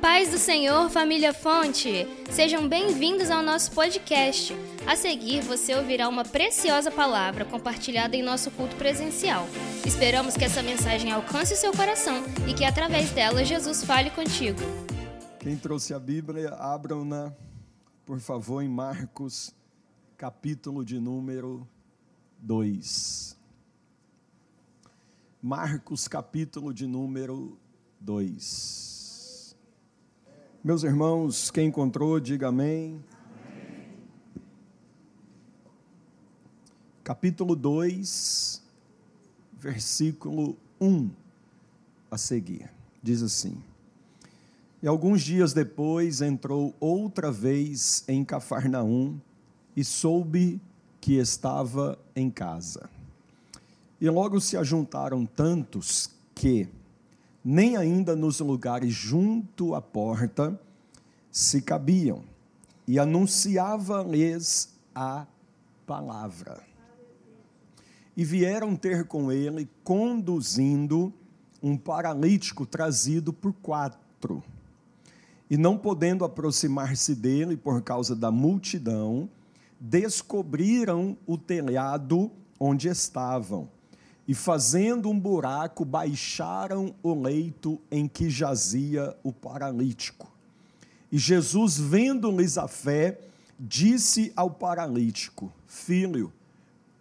paz do Senhor, família Fonte! Sejam bem-vindos ao nosso podcast. A seguir, você ouvirá uma preciosa palavra compartilhada em nosso culto presencial. Esperamos que essa mensagem alcance o seu coração e que, através dela, Jesus fale contigo. Quem trouxe a Bíblia, abram-na, por favor, em Marcos, capítulo de número 2. Marcos, capítulo de número 2. Meus irmãos, quem encontrou, diga amém. amém. Capítulo 2, versículo 1 a seguir. Diz assim: E alguns dias depois entrou outra vez em Cafarnaum e soube que estava em casa. E logo se ajuntaram tantos que, nem ainda nos lugares junto à porta se cabiam, e anunciava-lhes a palavra. E vieram ter com ele, conduzindo um paralítico trazido por quatro. E não podendo aproximar-se dele por causa da multidão, descobriram o telhado onde estavam e, fazendo um buraco, baixaram o leito em que jazia o paralítico. E Jesus, vendo-lhes a fé, disse ao paralítico: Filho,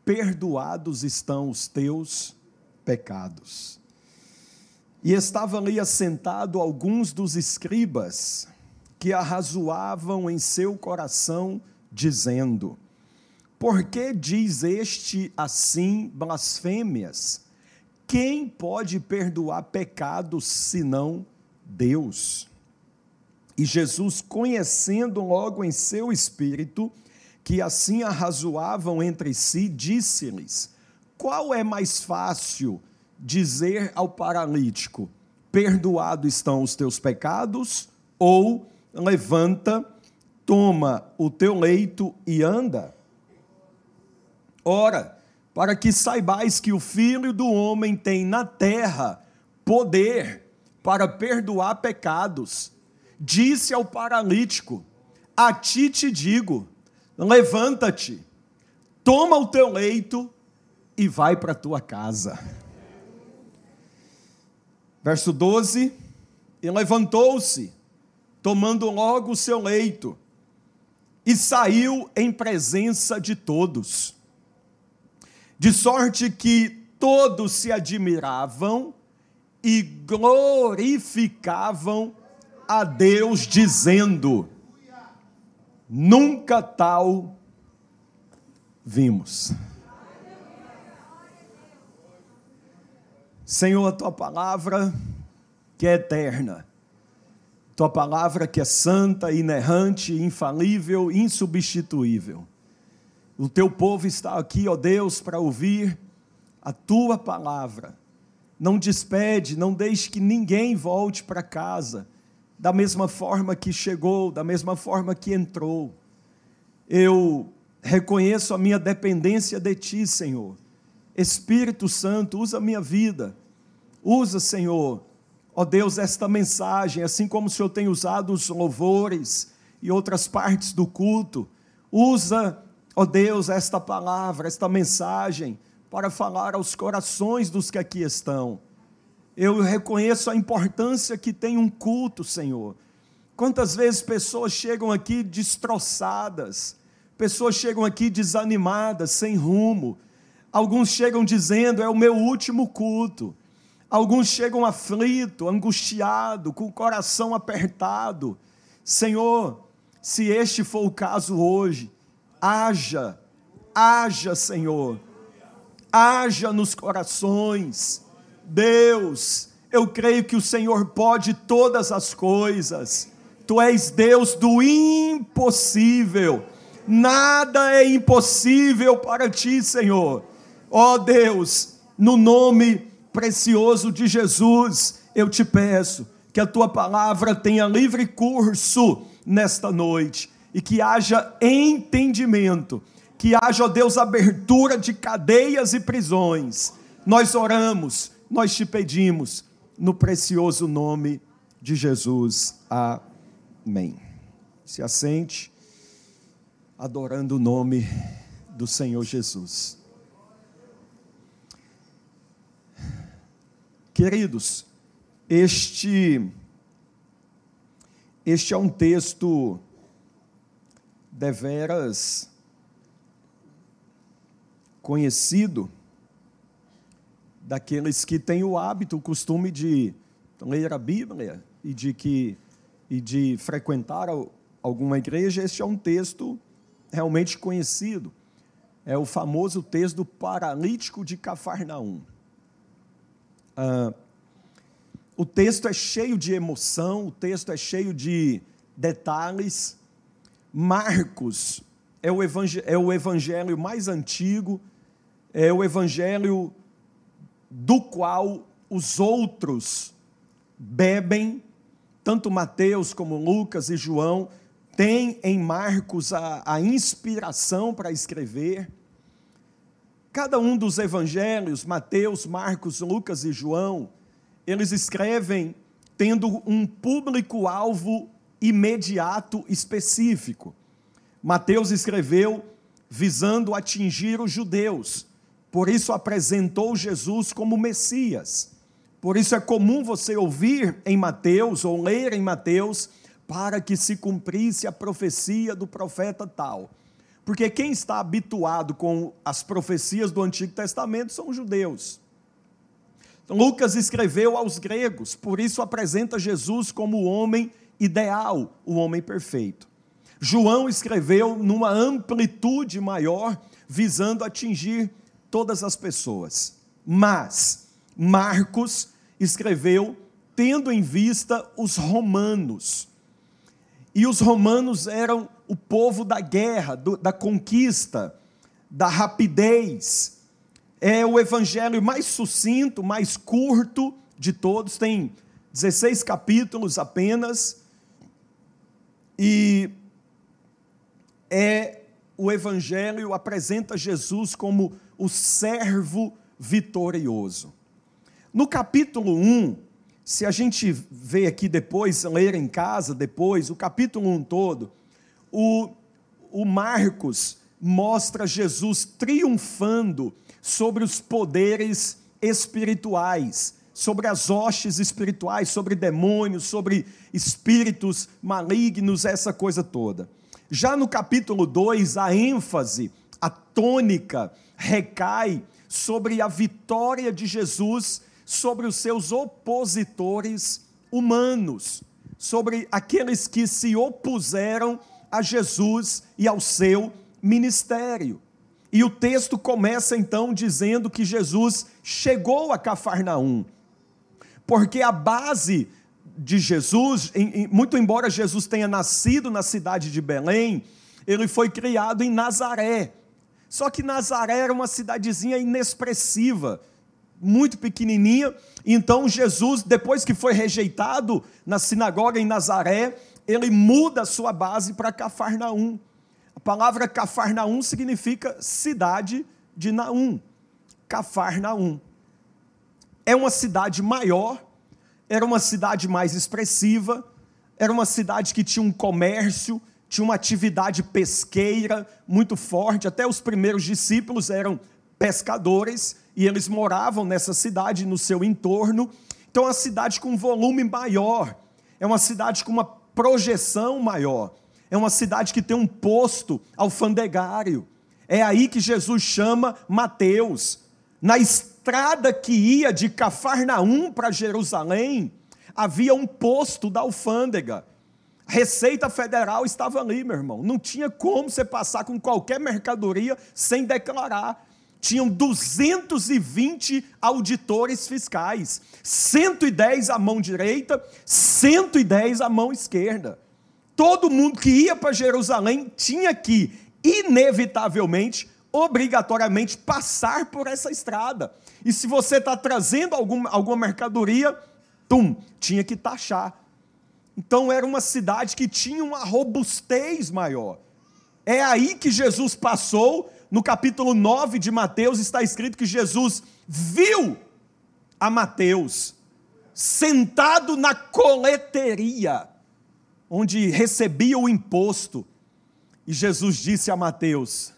perdoados estão os teus pecados. E estava ali assentado alguns dos escribas que arrazoavam em seu coração, dizendo: por que diz este assim blasfêmias? Quem pode perdoar pecados senão Deus? E Jesus, conhecendo logo em seu espírito que assim arrazoavam entre si, disse-lhes: Qual é mais fácil dizer ao paralítico: Perdoado estão os teus pecados? Ou levanta, toma o teu leito e anda? Ora, para que saibais que o Filho do Homem tem na terra poder para perdoar pecados, disse ao paralítico: A ti te digo, levanta-te, toma o teu leito e vai para a tua casa. Verso 12: E levantou-se, tomando logo o seu leito, e saiu em presença de todos de sorte que todos se admiravam e glorificavam a Deus, dizendo: Nunca tal vimos. Senhor, a tua palavra que é eterna, tua palavra que é santa, inerrante, infalível, insubstituível o teu povo está aqui, ó Deus, para ouvir a tua palavra. Não despede, não deixe que ninguém volte para casa da mesma forma que chegou, da mesma forma que entrou. Eu reconheço a minha dependência de ti, Senhor. Espírito Santo, usa a minha vida. Usa, Senhor, ó Deus, esta mensagem, assim como o Senhor tem usado os louvores e outras partes do culto. Usa Ó oh Deus, esta palavra, esta mensagem, para falar aos corações dos que aqui estão. Eu reconheço a importância que tem um culto, Senhor. Quantas vezes pessoas chegam aqui destroçadas, pessoas chegam aqui desanimadas, sem rumo. Alguns chegam dizendo: é o meu último culto. Alguns chegam aflito, angustiado, com o coração apertado. Senhor, se este for o caso hoje, haja, haja, Senhor, haja nos corações. Deus, eu creio que o Senhor pode todas as coisas. Tu és Deus do impossível. Nada é impossível para ti, Senhor. Ó oh Deus, no nome precioso de Jesus, eu te peço que a tua palavra tenha livre curso nesta noite e que haja entendimento, que haja, ó Deus, abertura de cadeias e prisões. Nós oramos, nós te pedimos, no precioso nome de Jesus. Amém. Se assente, adorando o nome do Senhor Jesus. Queridos, este este é um texto deveras conhecido daqueles que têm o hábito, o costume de ler a Bíblia e de que e de frequentar alguma igreja, este é um texto realmente conhecido. É o famoso texto do paralítico de Cafarnaum. Ah, o texto é cheio de emoção, o texto é cheio de detalhes. Marcos é o, evangelho, é o evangelho mais antigo, é o evangelho do qual os outros bebem, tanto Mateus como Lucas e João, têm em Marcos a, a inspiração para escrever. Cada um dos evangelhos, Mateus, Marcos, Lucas e João, eles escrevem tendo um público-alvo imediato específico. Mateus escreveu visando atingir os judeus, por isso apresentou Jesus como Messias. Por isso é comum você ouvir em Mateus ou ler em Mateus para que se cumprisse a profecia do profeta tal. Porque quem está habituado com as profecias do Antigo Testamento são os judeus. Lucas escreveu aos gregos, por isso apresenta Jesus como o homem ideal, o homem perfeito. João escreveu numa amplitude maior, visando atingir todas as pessoas. Mas Marcos escreveu tendo em vista os romanos. E os romanos eram o povo da guerra, do, da conquista, da rapidez. É o evangelho mais sucinto, mais curto de todos, tem 16 capítulos apenas. E é o evangelho apresenta Jesus como o servo vitorioso. No capítulo 1, se a gente vê aqui depois, ler em casa depois, o capítulo 1 todo, o, o Marcos mostra Jesus triunfando sobre os poderes espirituais, sobre as hostes espirituais, sobre demônios, sobre espíritos malignos, essa coisa toda. Já no capítulo 2, a ênfase, a tônica, recai sobre a vitória de Jesus sobre os seus opositores humanos, sobre aqueles que se opuseram a Jesus e ao seu ministério. E o texto começa então dizendo que Jesus chegou a Cafarnaum, porque a base de Jesus, muito embora Jesus tenha nascido na cidade de Belém, ele foi criado em Nazaré. Só que Nazaré era uma cidadezinha inexpressiva, muito pequenininha. Então Jesus, depois que foi rejeitado na sinagoga em Nazaré, ele muda a sua base para Cafarnaum. A palavra Cafarnaum significa cidade de Naum. Cafarnaum. É uma cidade maior, era uma cidade mais expressiva, era uma cidade que tinha um comércio, tinha uma atividade pesqueira muito forte. Até os primeiros discípulos eram pescadores e eles moravam nessa cidade, no seu entorno. Então, é uma cidade com um volume maior, é uma cidade com uma projeção maior. É uma cidade que tem um posto alfandegário. É aí que Jesus chama Mateus. Na estrada que ia de Cafarnaum para Jerusalém, havia um posto da alfândega. Receita Federal estava ali, meu irmão. Não tinha como você passar com qualquer mercadoria sem declarar. Tinham 220 auditores fiscais, 110 à mão direita, 110 à mão esquerda. Todo mundo que ia para Jerusalém tinha que, inevitavelmente, obrigatoriamente, passar por essa estrada. E se você está trazendo alguma, alguma mercadoria, tum, tinha que taxar. Então era uma cidade que tinha uma robustez maior. É aí que Jesus passou, no capítulo 9 de Mateus está escrito que Jesus viu a Mateus sentado na coleteria, onde recebia o imposto. E Jesus disse a Mateus: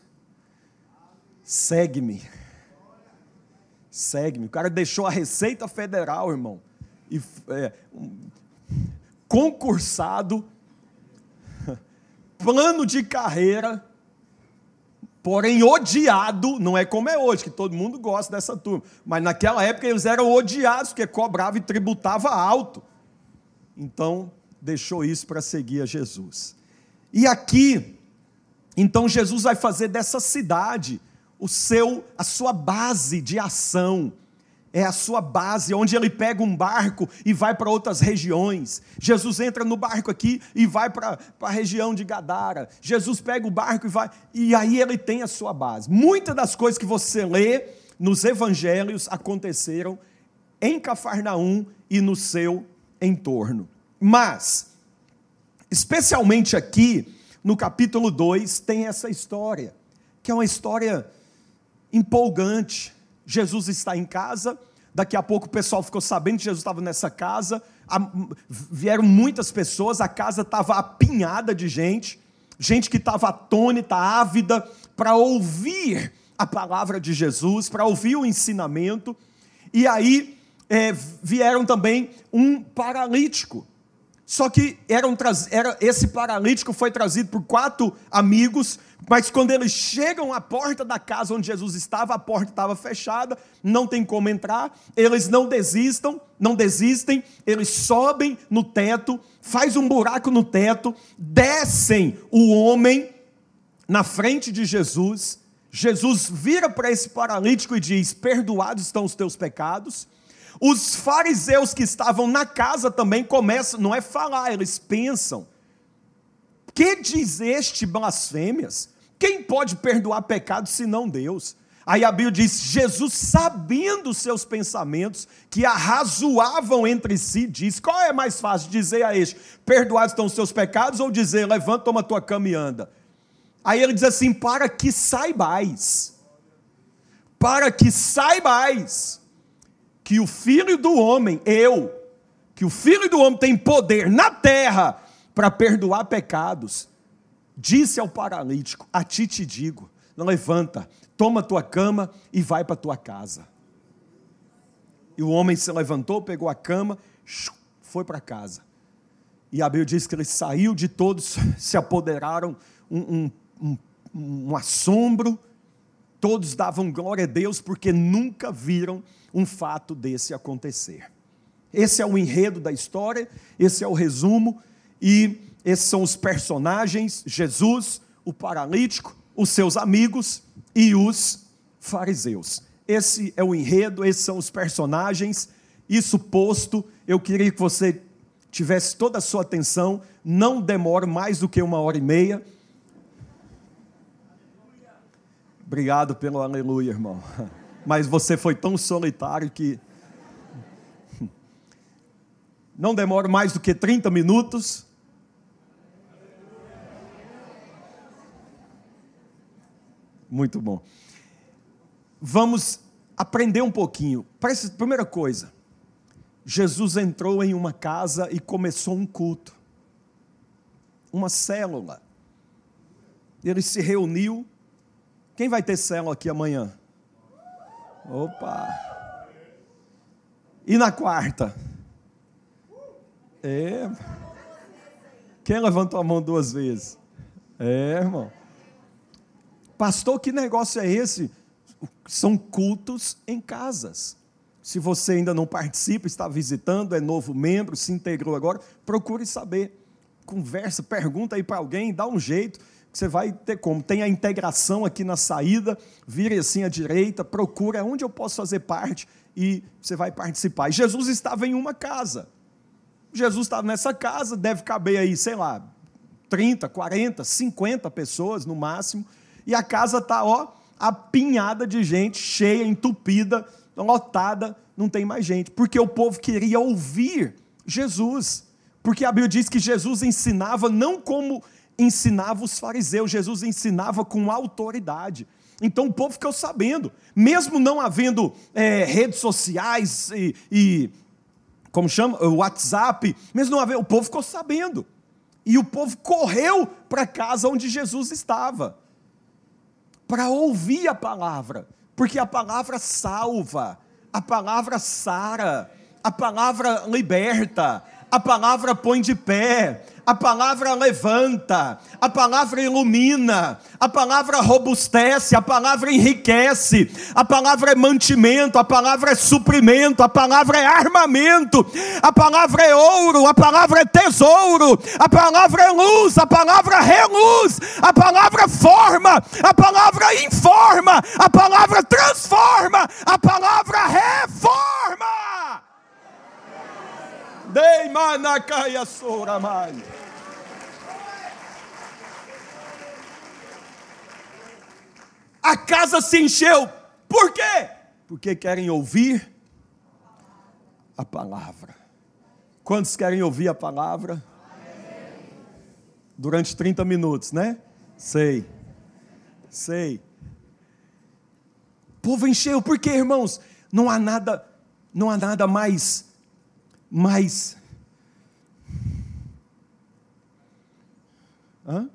segue-me. Segue-me. O cara deixou a Receita Federal, irmão, e é, concursado, plano de carreira, porém odiado, não é como é hoje, que todo mundo gosta dessa turma, mas naquela época eles eram odiados, porque cobrava e tributava alto. Então, deixou isso para seguir a Jesus. E aqui, então Jesus vai fazer dessa cidade o seu a sua base de ação. É a sua base, onde ele pega um barco e vai para outras regiões. Jesus entra no barco aqui e vai para a região de Gadara. Jesus pega o barco e vai, e aí ele tem a sua base. Muitas das coisas que você lê nos evangelhos aconteceram em Cafarnaum e no seu entorno. Mas, especialmente aqui, no capítulo 2, tem essa história, que é uma história empolgante. Jesus está em casa, daqui a pouco o pessoal ficou sabendo que Jesus estava nessa casa, vieram muitas pessoas, a casa estava apinhada de gente, gente que estava atônita, ávida, para ouvir a palavra de Jesus, para ouvir o ensinamento, e aí é, vieram também um paralítico. Só que eram, era, esse paralítico foi trazido por quatro amigos, mas quando eles chegam à porta da casa onde Jesus estava, a porta estava fechada, não tem como entrar. Eles não desistam, não desistem, eles sobem no teto, faz um buraco no teto, descem o homem na frente de Jesus. Jesus vira para esse paralítico e diz: Perdoados estão os teus pecados. Os fariseus que estavam na casa também começam, não é falar, eles pensam. Que diz este blasfêmias? Quem pode perdoar pecados senão Deus? Aí a Bíblia diz: Jesus, sabendo seus pensamentos, que arrazoavam entre si, diz: qual é mais fácil dizer a este: perdoados estão os seus pecados, ou dizer: levanta, toma tua cama e anda? Aí ele diz assim: para que saibais, para que saibais que o filho do homem, eu, que o filho do homem tem poder na terra para perdoar pecados, disse ao paralítico: A ti te digo, levanta, toma tua cama e vai para tua casa. E o homem se levantou, pegou a cama, foi para casa. E a Bíblia diz que ele saiu de todos, se apoderaram um, um, um, um assombro, todos davam glória a Deus porque nunca viram um fato desse acontecer. Esse é o enredo da história, esse é o resumo, e esses são os personagens: Jesus, o paralítico, os seus amigos e os fariseus. Esse é o enredo, esses são os personagens. Isso posto, eu queria que você tivesse toda a sua atenção, não demore mais do que uma hora e meia. Obrigado pelo aleluia, irmão mas você foi tão solitário que. Não demora mais do que 30 minutos. Muito bom. Vamos aprender um pouquinho. Primeira coisa, Jesus entrou em uma casa e começou um culto, uma célula. Ele se reuniu. Quem vai ter célula aqui amanhã? Opa! E na quarta? É. Quem levantou a mão duas vezes? É, irmão. Pastor, que negócio é esse? São cultos em casas. Se você ainda não participa, está visitando, é novo membro, se integrou agora, procure saber. Conversa, pergunta aí para alguém, dá um jeito você vai ter como. Tem a integração aqui na saída, vire assim à direita, procura onde eu posso fazer parte e você vai participar. E Jesus estava em uma casa. Jesus estava nessa casa, deve caber aí, sei lá, 30, 40, 50 pessoas no máximo. E a casa está, ó, apinhada de gente, cheia, entupida, lotada, não tem mais gente. Porque o povo queria ouvir Jesus. Porque a Bíblia diz que Jesus ensinava não como ensinava os fariseus, Jesus ensinava com autoridade. Então o povo ficou sabendo, mesmo não havendo é, redes sociais e, e como chama, WhatsApp, mesmo não haver, o povo ficou sabendo. E o povo correu para a casa onde Jesus estava, para ouvir a palavra, porque a palavra salva, a palavra sara, a palavra liberta, a palavra põe de pé, a palavra levanta, a palavra ilumina, a palavra robustece, a palavra enriquece, a palavra é mantimento, a palavra é suprimento, a palavra é armamento, a palavra é ouro, a palavra é tesouro, a palavra é luz, a palavra reluz, a palavra forma, a palavra informa, a palavra transforma, a palavra reforma. Dei manacaya soramai. A casa se encheu. Por quê? Porque querem ouvir a palavra. Quantos querem ouvir a palavra? Durante 30 minutos, né? Sei. Sei. O povo encheu, por quê, irmãos? Não há nada, não há nada mais mais. Hã?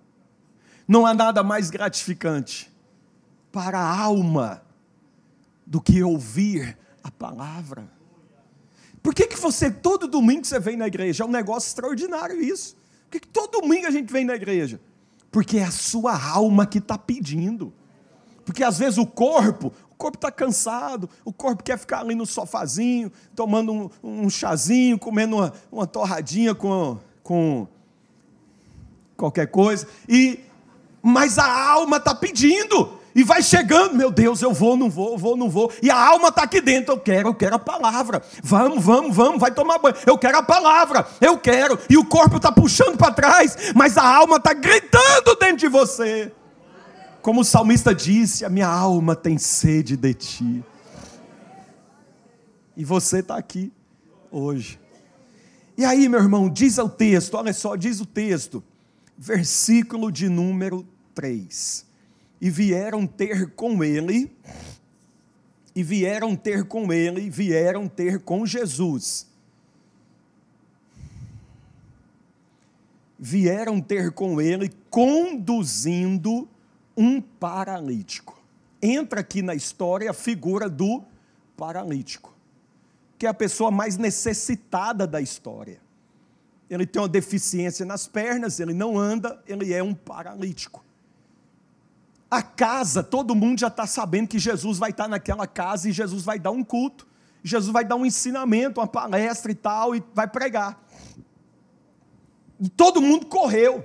Não há nada mais gratificante para a alma do que ouvir a palavra. Por que, que você, todo domingo você vem na igreja? É um negócio extraordinário isso. Por que, que todo domingo a gente vem na igreja? Porque é a sua alma que está pedindo. Porque às vezes o corpo, corpo está cansado, o corpo quer ficar ali no sofazinho, tomando um, um chazinho, comendo uma, uma torradinha com, com qualquer coisa. E mas a alma está pedindo e vai chegando, meu Deus, eu vou, não vou, vou, não vou. E a alma está aqui dentro, eu quero, eu quero a palavra. Vamos, vamos, vamos, vai tomar banho. Eu quero a palavra, eu quero. E o corpo está puxando para trás, mas a alma está gritando dentro de você. Como o salmista disse: A minha alma tem sede de ti. E você está aqui hoje. E aí, meu irmão, diz o texto, olha só, diz o texto, versículo de número 3. E vieram ter com ele, e vieram ter com ele, vieram ter com Jesus. Vieram ter com ele, conduzindo um paralítico. Entra aqui na história a figura do paralítico, que é a pessoa mais necessitada da história. Ele tem uma deficiência nas pernas, ele não anda, ele é um paralítico. A casa, todo mundo já está sabendo que Jesus vai estar naquela casa e Jesus vai dar um culto, Jesus vai dar um ensinamento, uma palestra e tal, e vai pregar. E todo mundo correu.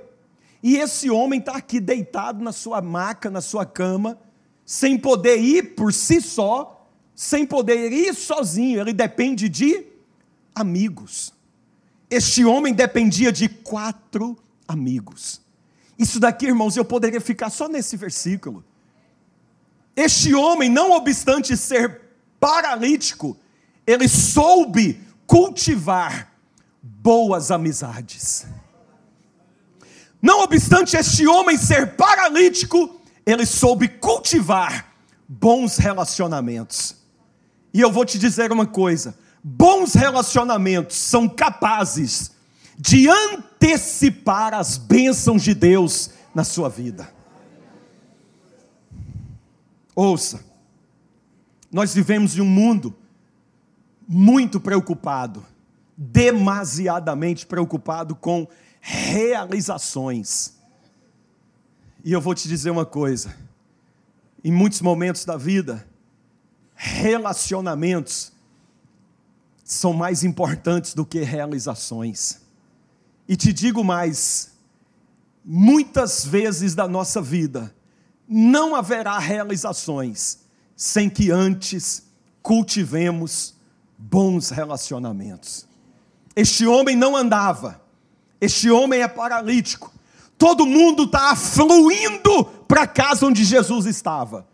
E esse homem está aqui deitado na sua maca, na sua cama, sem poder ir por si só, sem poder ir sozinho, ele depende de amigos. Este homem dependia de quatro amigos. Isso daqui, irmãos, eu poderia ficar só nesse versículo. Este homem, não obstante ser paralítico, ele soube cultivar boas amizades. Não obstante este homem ser paralítico, ele soube cultivar bons relacionamentos. E eu vou te dizer uma coisa: bons relacionamentos são capazes de antecipar as bênçãos de Deus na sua vida. Ouça, nós vivemos em um mundo muito preocupado, demasiadamente preocupado com realizações. E eu vou te dizer uma coisa: em muitos momentos da vida, relacionamentos são mais importantes do que realizações. E te digo mais: muitas vezes da nossa vida não haverá realizações sem que antes cultivemos bons relacionamentos. Este homem não andava este homem é paralítico. Todo mundo está afluindo para a casa onde Jesus estava.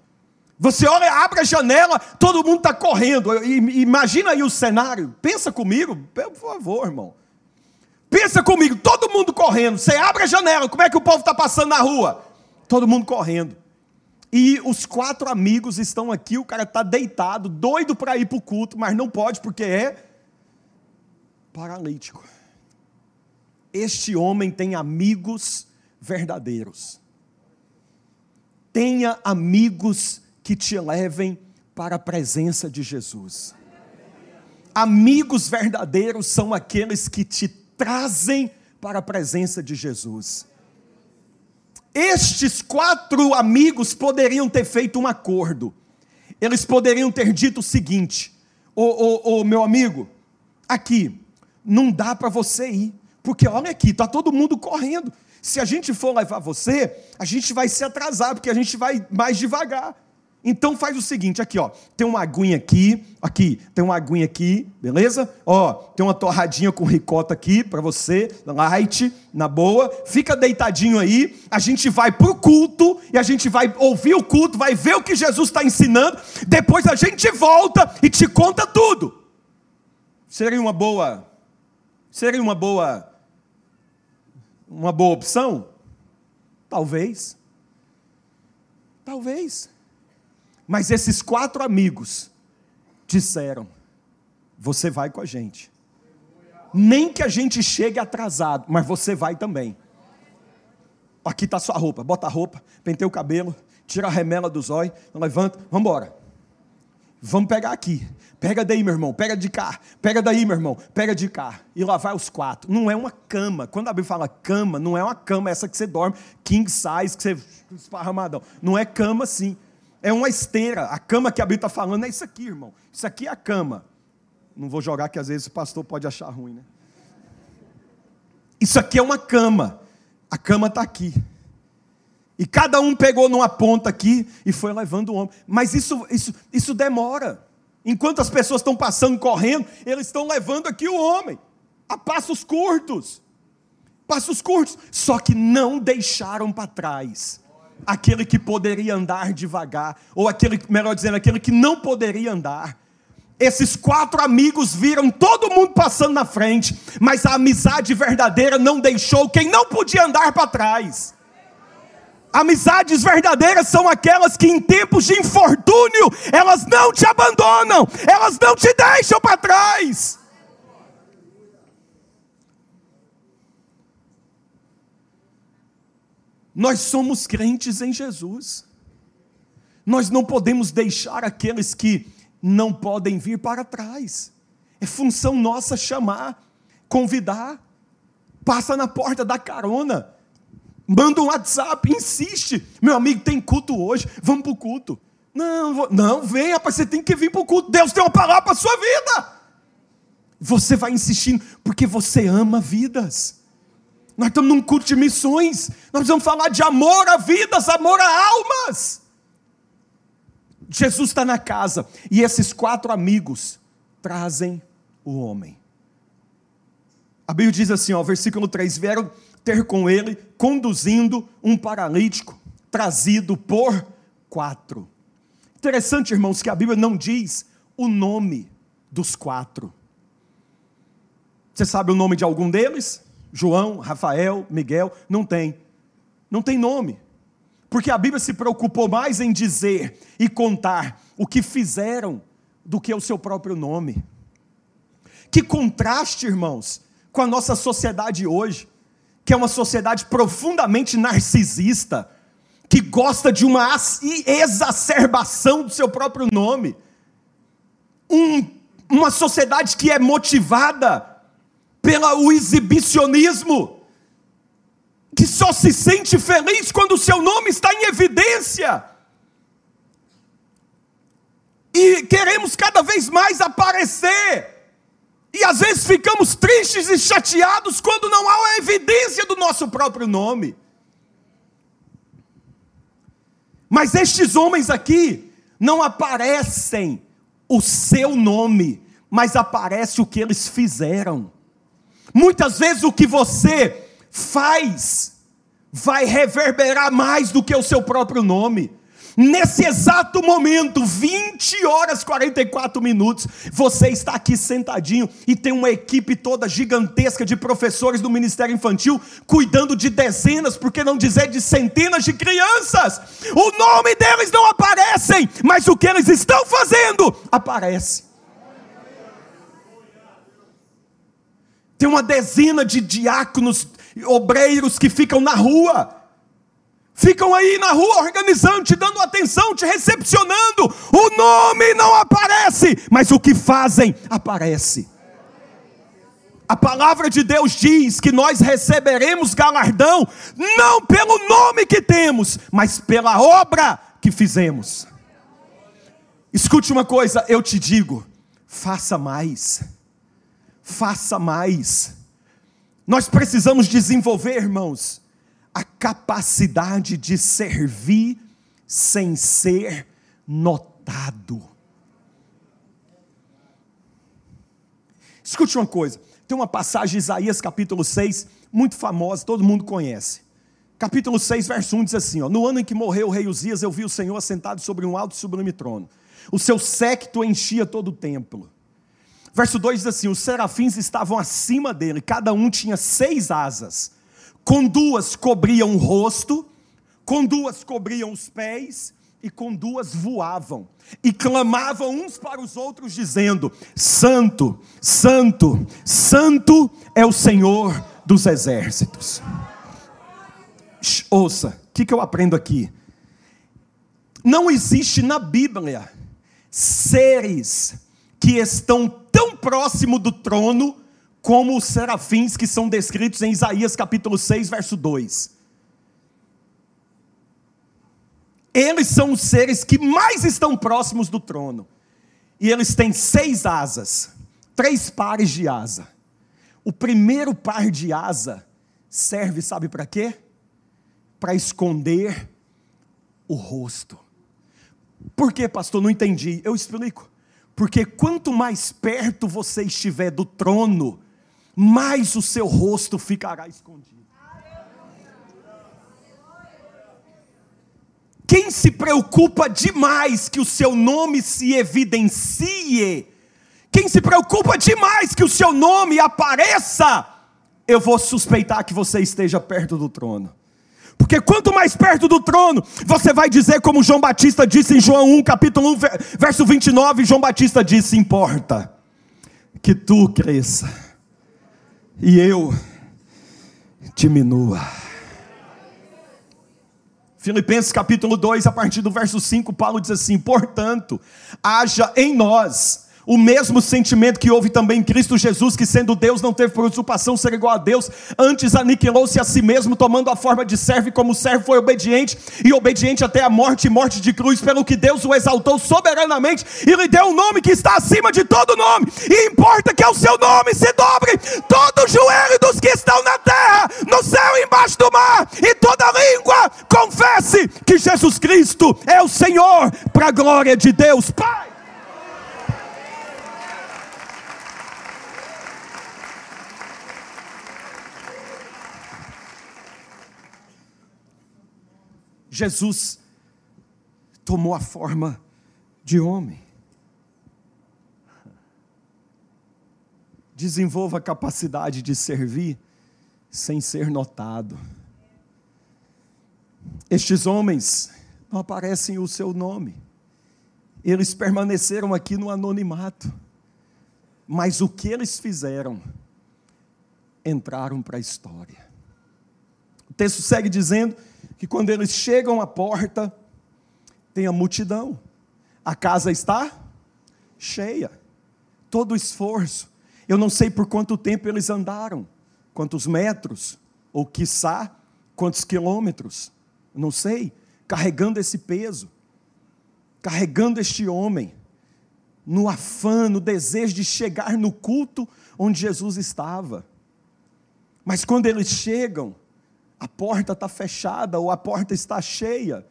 Você olha, abre a janela, todo mundo está correndo. Imagina aí o cenário. Pensa comigo, por favor, irmão. Pensa comigo, todo mundo correndo. Você abre a janela, como é que o povo está passando na rua? Todo mundo correndo. E os quatro amigos estão aqui, o cara está deitado, doido para ir para o culto, mas não pode porque é paralítico. Este homem tem amigos verdadeiros. Tenha amigos que te levem para a presença de Jesus. Amigos verdadeiros são aqueles que te trazem para a presença de Jesus. Estes quatro amigos poderiam ter feito um acordo. Eles poderiam ter dito o seguinte: Ô, meu amigo, aqui, não dá para você ir, porque olha aqui, está todo mundo correndo. Se a gente for levar você, a gente vai se atrasar, porque a gente vai mais devagar. Então faz o seguinte, aqui ó, tem uma aguinha aqui, aqui, tem uma aguinha aqui, beleza? Ó, tem uma torradinha com ricota aqui para você, light, na boa. Fica deitadinho aí, a gente vai pro culto e a gente vai ouvir o culto, vai ver o que Jesus está ensinando. Depois a gente volta e te conta tudo. Seria uma boa, seria uma boa, uma boa opção? Talvez. Talvez. Mas esses quatro amigos disseram: Você vai com a gente. Nem que a gente chegue atrasado, mas você vai também. Aqui está sua roupa, bota a roupa, penteia o cabelo, tira a remela dos olhos, levanta, vamos embora. Vamos pegar aqui. Pega daí, meu irmão, pega de cá. Pega daí, meu irmão, pega de cá. E lá vai os quatro. Não é uma cama. Quando a Bíblia fala cama, não é uma cama essa que você dorme, king size, que você esparramadão. Não é cama assim. É uma esteira. A cama que a Bíblia está falando é isso aqui, irmão. Isso aqui é a cama. Não vou jogar que às vezes o pastor pode achar ruim, né? Isso aqui é uma cama. A cama está aqui. E cada um pegou numa ponta aqui e foi levando o homem. Mas isso, isso, isso demora. Enquanto as pessoas estão passando correndo, eles estão levando aqui o homem. A passos curtos. Passos curtos. Só que não deixaram para trás aquele que poderia andar devagar, ou aquele, melhor dizendo, aquele que não poderia andar. Esses quatro amigos viram todo mundo passando na frente, mas a amizade verdadeira não deixou quem não podia andar para trás. Amizades verdadeiras são aquelas que em tempos de infortúnio, elas não te abandonam, elas não te deixam para trás. Nós somos crentes em Jesus. Nós não podemos deixar aqueles que não podem vir para trás. É função nossa chamar, convidar. Passa na porta da carona. Manda um WhatsApp, insiste. Meu amigo, tem culto hoje, vamos para o culto. Não, não, vem, rapaz, você tem que vir para o culto. Deus tem uma palavra para a sua vida. Você vai insistindo, porque você ama vidas. Nós estamos num culto de missões. Nós precisamos falar de amor a vidas, amor a almas. Jesus está na casa e esses quatro amigos trazem o homem. A Bíblia diz assim, ó, versículo 3: vieram ter com ele, conduzindo um paralítico, trazido por quatro. Interessante, irmãos, que a Bíblia não diz o nome dos quatro. Você sabe o nome de algum deles? João, Rafael, Miguel, não tem. Não tem nome. Porque a Bíblia se preocupou mais em dizer e contar o que fizeram do que o seu próprio nome. Que contraste, irmãos, com a nossa sociedade hoje, que é uma sociedade profundamente narcisista, que gosta de uma exacerbação do seu próprio nome. Um, uma sociedade que é motivada pelo exibicionismo, que só se sente feliz quando o seu nome está em evidência. E queremos cada vez mais aparecer. E às vezes ficamos tristes e chateados quando não há a evidência do nosso próprio nome. Mas estes homens aqui não aparecem o seu nome, mas aparece o que eles fizeram. Muitas vezes o que você faz vai reverberar mais do que o seu próprio nome. Nesse exato momento, 20 horas 44 minutos, você está aqui sentadinho e tem uma equipe toda gigantesca de professores do Ministério Infantil cuidando de dezenas, por que não dizer de centenas de crianças. O nome deles não aparecem, mas o que eles estão fazendo aparece. Tem uma dezena de diáconos, obreiros que ficam na rua. Ficam aí na rua organizando, te dando atenção, te recepcionando. O nome não aparece, mas o que fazem aparece. A palavra de Deus diz que nós receberemos galardão não pelo nome que temos, mas pela obra que fizemos. Escute uma coisa, eu te digo, faça mais. Faça mais. Nós precisamos desenvolver, irmãos, a capacidade de servir sem ser notado. Escute uma coisa, tem uma passagem, Isaías capítulo 6, muito famosa, todo mundo conhece. Capítulo 6, verso 1 diz assim: ó, No ano em que morreu o rei Uzias, eu vi o Senhor assentado sobre um alto e sublime trono. O seu séquito enchia todo o templo. Verso 2 diz assim: Os serafins estavam acima dele, cada um tinha seis asas. Com duas cobriam o rosto, com duas cobriam os pés, e com duas voavam e clamavam uns para os outros, dizendo: Santo, Santo, Santo é o Senhor dos exércitos. Ouça, o que, que eu aprendo aqui? Não existe na Bíblia seres que estão tão próximo do trono como os serafins que são descritos em Isaías capítulo 6, verso 2. Eles são os seres que mais estão próximos do trono. E eles têm seis asas, três pares de asa. O primeiro par de asa serve, sabe para quê? Para esconder o rosto. Por quê, pastor? Não entendi. Eu explico. Porque quanto mais perto você estiver do trono, mais o seu rosto ficará escondido. Quem se preocupa demais que o seu nome se evidencie, quem se preocupa demais que o seu nome apareça, eu vou suspeitar que você esteja perto do trono. Porque quanto mais perto do trono, você vai dizer como João Batista disse em João 1, capítulo 1, verso 29, João Batista disse: "Importa que tu cresça e eu diminua." Filipenses capítulo 2, a partir do verso 5, Paulo diz assim: Portanto, haja em nós o mesmo sentimento que houve também em Cristo Jesus, que sendo Deus não teve por usurpação ser igual a Deus, antes aniquilou-se a si mesmo, tomando a forma de servo, e como servo foi obediente, e obediente até a morte e morte de cruz, pelo que Deus o exaltou soberanamente e lhe deu um nome que está acima de todo nome, e importa que ao seu nome se dobre todo o joelho dos que estão na terra, no céu e embaixo do mar, e toda língua confesse que Jesus Cristo é o Senhor, para a glória de Deus Pai. Jesus tomou a forma de homem. Desenvolva a capacidade de servir sem ser notado. Estes homens não aparecem o seu nome. Eles permaneceram aqui no anonimato. Mas o que eles fizeram? Entraram para a história. O texto segue dizendo que quando eles chegam à porta, tem a multidão. A casa está cheia. Todo o esforço. Eu não sei por quanto tempo eles andaram, quantos metros, ou quiçá quantos quilômetros, não sei, carregando esse peso, carregando este homem, no afã, no desejo de chegar no culto onde Jesus estava. Mas quando eles chegam, a porta está fechada ou a porta está cheia,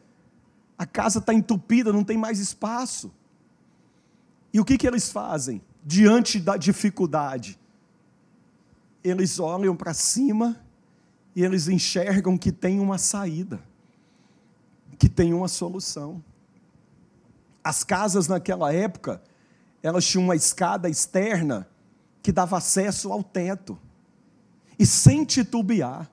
a casa está entupida, não tem mais espaço. E o que, que eles fazem diante da dificuldade? Eles olham para cima e eles enxergam que tem uma saída, que tem uma solução. As casas naquela época, elas tinham uma escada externa que dava acesso ao teto. E sem titubear,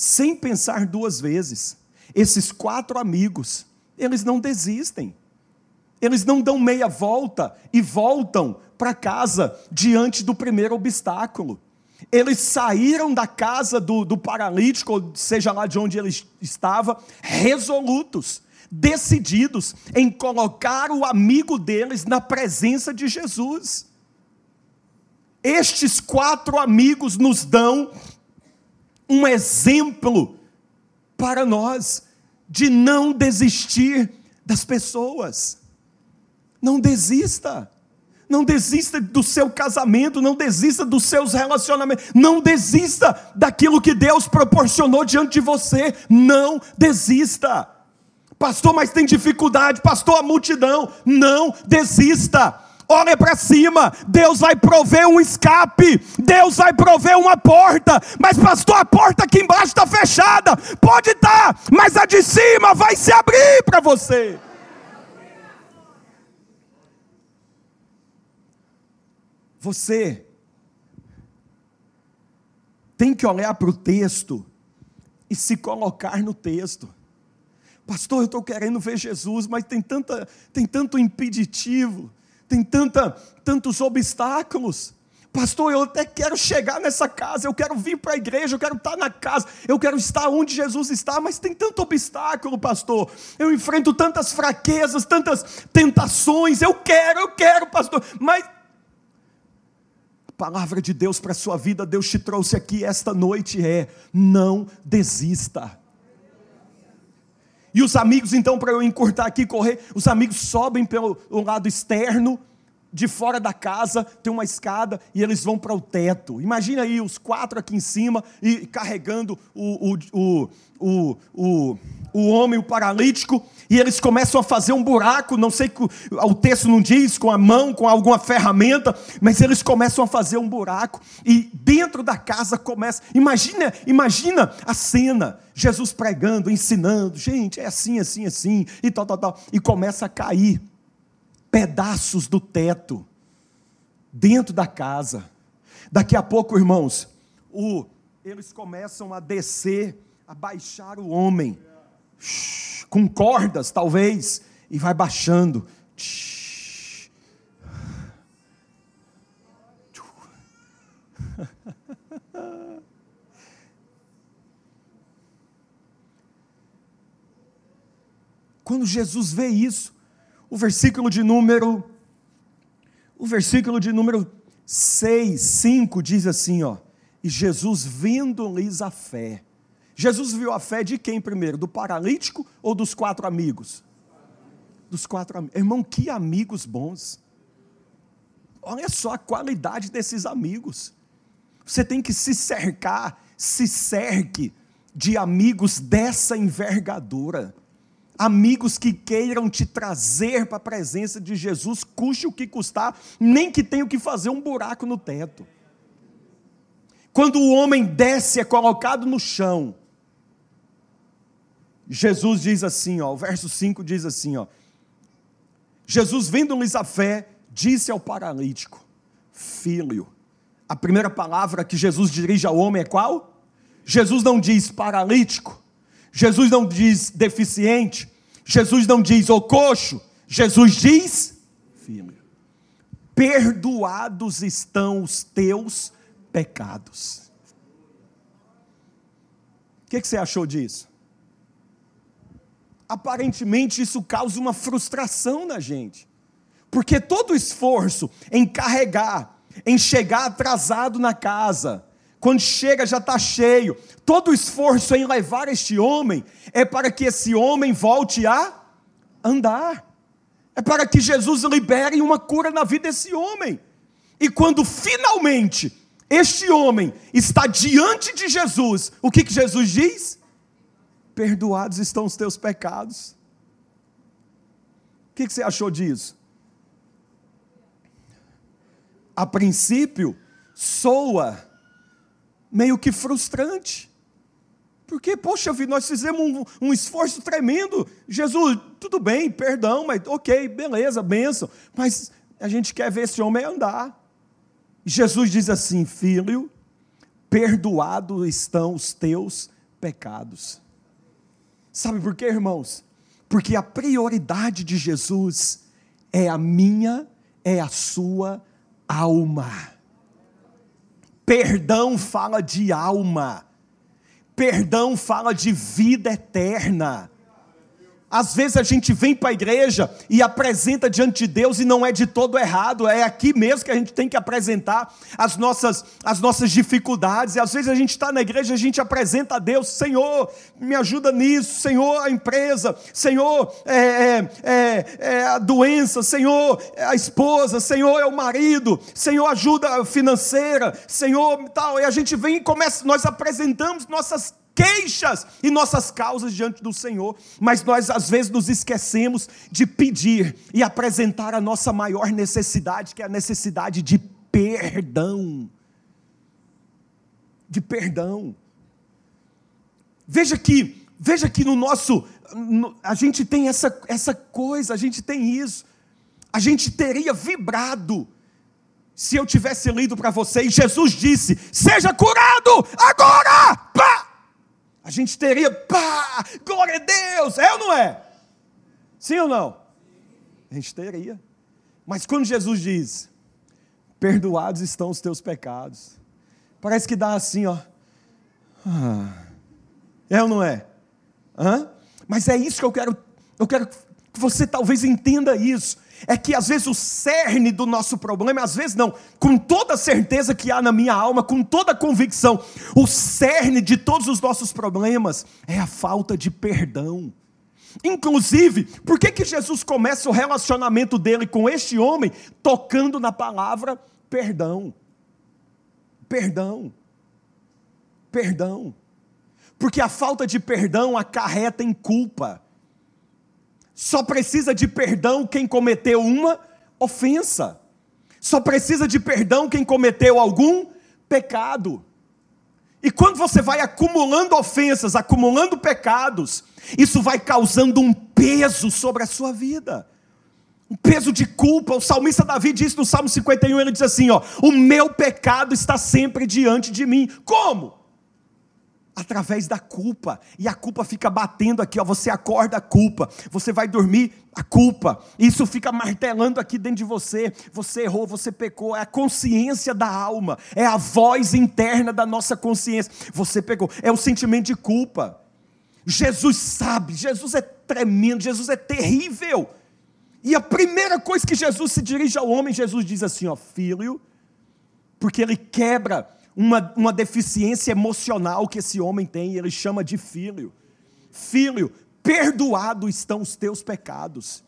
sem pensar duas vezes. Esses quatro amigos, eles não desistem. Eles não dão meia volta e voltam para casa diante do primeiro obstáculo. eles saíram da casa do, do paralítico, seja lá de onde ele estava, resolutos, decididos em colocar o amigo deles na presença de Jesus. Estes quatro amigos nos dão um exemplo para nós de não desistir das pessoas. Não desista. Não desista do seu casamento, não desista dos seus relacionamentos, não desista daquilo que Deus proporcionou diante de você. Não desista. Pastor, mas tem dificuldade, pastor, a multidão. Não desista olha para cima, Deus vai prover um escape, Deus vai prover uma porta, mas pastor, a porta aqui embaixo está fechada, pode estar, tá, mas a de cima vai se abrir para você. Você tem que olhar para o texto e se colocar no texto. Pastor, eu estou querendo ver Jesus, mas tem, tanta, tem tanto impeditivo, tem tanta, tantos obstáculos. Pastor, eu até quero chegar nessa casa, eu quero vir para a igreja, eu quero estar na casa, eu quero estar onde Jesus está, mas tem tanto obstáculo, pastor. Eu enfrento tantas fraquezas, tantas tentações. Eu quero, eu quero, pastor, mas a palavra de Deus para a sua vida, Deus te trouxe aqui esta noite é: não desista. E os amigos, então, para eu encurtar aqui, correr, os amigos sobem pelo lado externo, de fora da casa, tem uma escada e eles vão para o teto. Imagina aí os quatro aqui em cima e carregando o, o, o, o, o, o homem, o paralítico, e eles começam a fazer um buraco, não sei, o texto não diz, com a mão, com alguma ferramenta, mas eles começam a fazer um buraco, e dentro da casa começa, imagina, imagina a cena, Jesus pregando, ensinando, gente, é assim, assim, assim, e tal, tal, tal, e começa a cair pedaços do teto dentro da casa. Daqui a pouco, irmãos, o, eles começam a descer, a baixar o homem com cordas, talvez, e vai baixando. Quando Jesus vê isso, o versículo de número o versículo de número 6, 5 diz assim, ó: "E Jesus vendo-lhes a fé, Jesus viu a fé de quem primeiro? Do paralítico ou dos quatro amigos? Dos quatro amigos. Irmão, que amigos bons. Olha só a qualidade desses amigos. Você tem que se cercar, se cerque de amigos dessa envergadura. Amigos que queiram te trazer para a presença de Jesus, custe o que custar, nem que tenham que fazer um buraco no teto. Quando o homem desce, é colocado no chão, Jesus diz assim, ó, o verso 5 diz assim, ó. Jesus vendo-lhes a fé, disse ao paralítico: Filho. A primeira palavra que Jesus dirige ao homem é qual? Jesus não diz paralítico. Jesus não diz deficiente. Jesus não diz o coxo. Jesus diz filho. Perdoados estão os teus pecados. O que, que você achou disso? Aparentemente isso causa uma frustração na gente. Porque todo esforço em carregar, em chegar atrasado na casa, quando chega já está cheio, todo esforço em levar este homem é para que esse homem volte a andar, é para que Jesus libere uma cura na vida desse homem. E quando finalmente este homem está diante de Jesus, o que, que Jesus diz? Perdoados estão os teus pecados. O que, você achou disso? A princípio, soa meio que frustrante. Porque, poxa vida, nós fizemos um, um, esforço tremendo. Jesus, tudo bem, perdão, mas ok, beleza, benção. Mas a gente quer ver esse homem andar. Jesus diz assim: Filho, perdoados estão os teus pecados. Sabe por quê, irmãos? Porque a prioridade de Jesus é a minha, é a sua alma. Perdão fala de alma. Perdão fala de vida eterna. Às vezes a gente vem para a igreja e apresenta diante de Deus e não é de todo errado, é aqui mesmo que a gente tem que apresentar as nossas, as nossas dificuldades. E às vezes a gente está na igreja e a gente apresenta a Deus: Senhor, me ajuda nisso, Senhor, a empresa, Senhor, é, é, é, é a doença, Senhor, é a esposa, Senhor, é o marido, Senhor, ajuda financeira, Senhor, tal. E a gente vem e começa, nós apresentamos nossas queixas e nossas causas diante do Senhor, mas nós às vezes nos esquecemos de pedir e apresentar a nossa maior necessidade, que é a necessidade de perdão. De perdão. Veja que, veja que no nosso, no, a gente tem essa, essa coisa, a gente tem isso. A gente teria vibrado se eu tivesse lido para você e Jesus disse: Seja curado agora! Pá! A gente teria, pá, glória a Deus, é ou não é? Sim ou não? A gente teria. Mas quando Jesus diz, perdoados estão os teus pecados, parece que dá assim, ó. Ah, é ou não é? Hã? Mas é isso que eu quero, eu quero que você talvez entenda isso é que às vezes o cerne do nosso problema, às vezes não, com toda certeza que há na minha alma, com toda convicção, o cerne de todos os nossos problemas é a falta de perdão. Inclusive, por que, que Jesus começa o relacionamento dele com este homem tocando na palavra perdão? Perdão. Perdão. Porque a falta de perdão acarreta em culpa. Só precisa de perdão quem cometeu uma ofensa. Só precisa de perdão quem cometeu algum pecado. E quando você vai acumulando ofensas, acumulando pecados, isso vai causando um peso sobre a sua vida. Um peso de culpa. O salmista Davi diz no Salmo 51, ele diz assim, ó: "O meu pecado está sempre diante de mim". Como? Através da culpa. E a culpa fica batendo aqui, ó, você acorda a culpa, você vai dormir a culpa. Isso fica martelando aqui dentro de você. Você errou, você pecou, é a consciência da alma, é a voz interna da nossa consciência. Você pecou, é o sentimento de culpa. Jesus sabe, Jesus é tremendo, Jesus é terrível. E a primeira coisa que Jesus se dirige ao homem, Jesus diz assim, ó, filho, porque ele quebra uma, uma deficiência emocional que esse homem tem, e ele chama de filho. Filho, perdoado estão os teus pecados.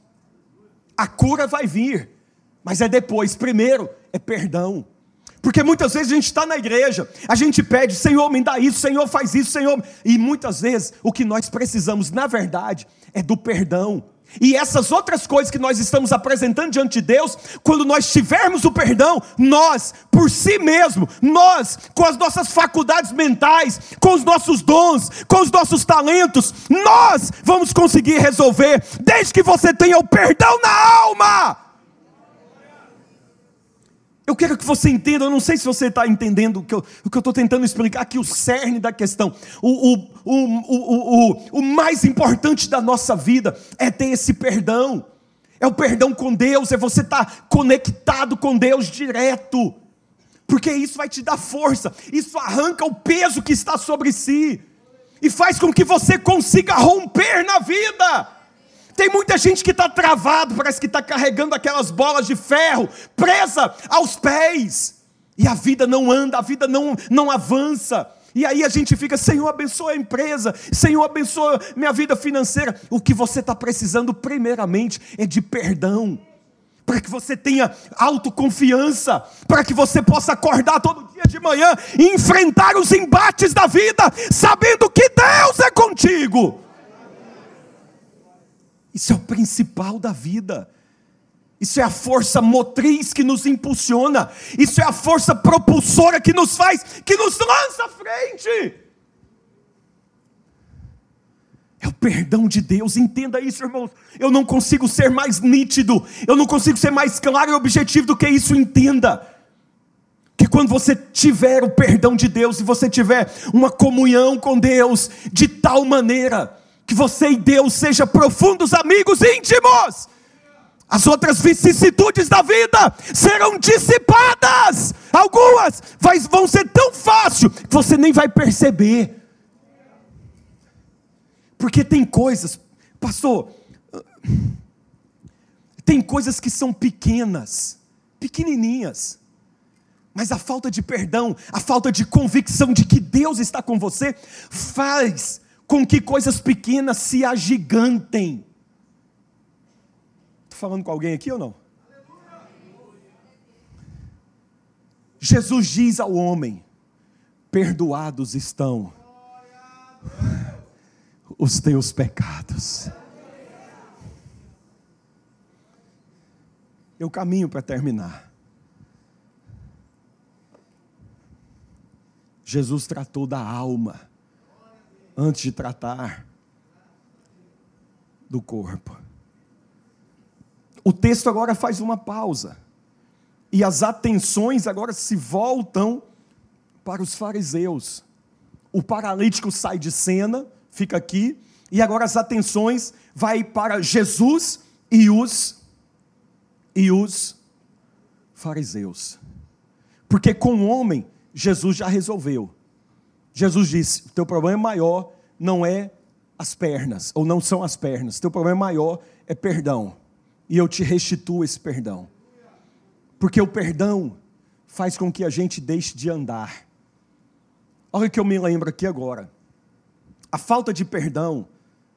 A cura vai vir, mas é depois. Primeiro é perdão. Porque muitas vezes a gente está na igreja, a gente pede, Senhor, me dá isso, Senhor, faz isso, Senhor. E muitas vezes o que nós precisamos, na verdade, é do perdão. E essas outras coisas que nós estamos apresentando diante de Deus, quando nós tivermos o perdão, nós, por si mesmo, nós, com as nossas faculdades mentais, com os nossos dons, com os nossos talentos, nós vamos conseguir resolver, desde que você tenha o perdão na alma. Eu quero que você entenda, eu não sei se você está entendendo o que eu estou tentando explicar aqui, o cerne da questão. O, o, o, o, o mais importante da nossa vida é ter esse perdão. É o perdão com Deus, é você estar tá conectado com Deus direto. Porque isso vai te dar força, isso arranca o peso que está sobre si e faz com que você consiga romper na vida. Tem muita gente que está travado, parece que está carregando aquelas bolas de ferro, presa aos pés. E a vida não anda, a vida não, não avança. E aí a gente fica, Senhor, abençoa a empresa, Senhor, abençoa minha vida financeira. O que você está precisando, primeiramente, é de perdão. Para que você tenha autoconfiança, para que você possa acordar todo dia de manhã e enfrentar os embates da vida, sabendo que Deus é contigo. Isso é o principal da vida. Isso é a força motriz que nos impulsiona. Isso é a força propulsora que nos faz, que nos lança à frente. É o perdão de Deus, entenda isso, irmãos. Eu não consigo ser mais nítido, eu não consigo ser mais claro e objetivo do que isso, entenda. Que quando você tiver o perdão de Deus e você tiver uma comunhão com Deus de tal maneira, que você e Deus sejam profundos amigos íntimos. As outras vicissitudes da vida serão dissipadas. algumas vão ser tão fácil que você nem vai perceber. Porque tem coisas, pastor, tem coisas que são pequenas, pequenininhas, mas a falta de perdão, a falta de convicção de que Deus está com você, faz com que coisas pequenas se agigantem. Estou falando com alguém aqui ou não? Jesus diz ao homem: perdoados estão os teus pecados. Eu caminho para terminar. Jesus tratou da alma antes de tratar do corpo. O texto agora faz uma pausa. E as atenções agora se voltam para os fariseus. O paralítico sai de cena, fica aqui, e agora as atenções vai para Jesus e os e os fariseus. Porque com o homem Jesus já resolveu. Jesus disse: teu problema maior não é as pernas, ou não são as pernas, teu problema maior é perdão. E eu te restituo esse perdão. Porque o perdão faz com que a gente deixe de andar. Olha o que eu me lembro aqui agora. A falta de perdão,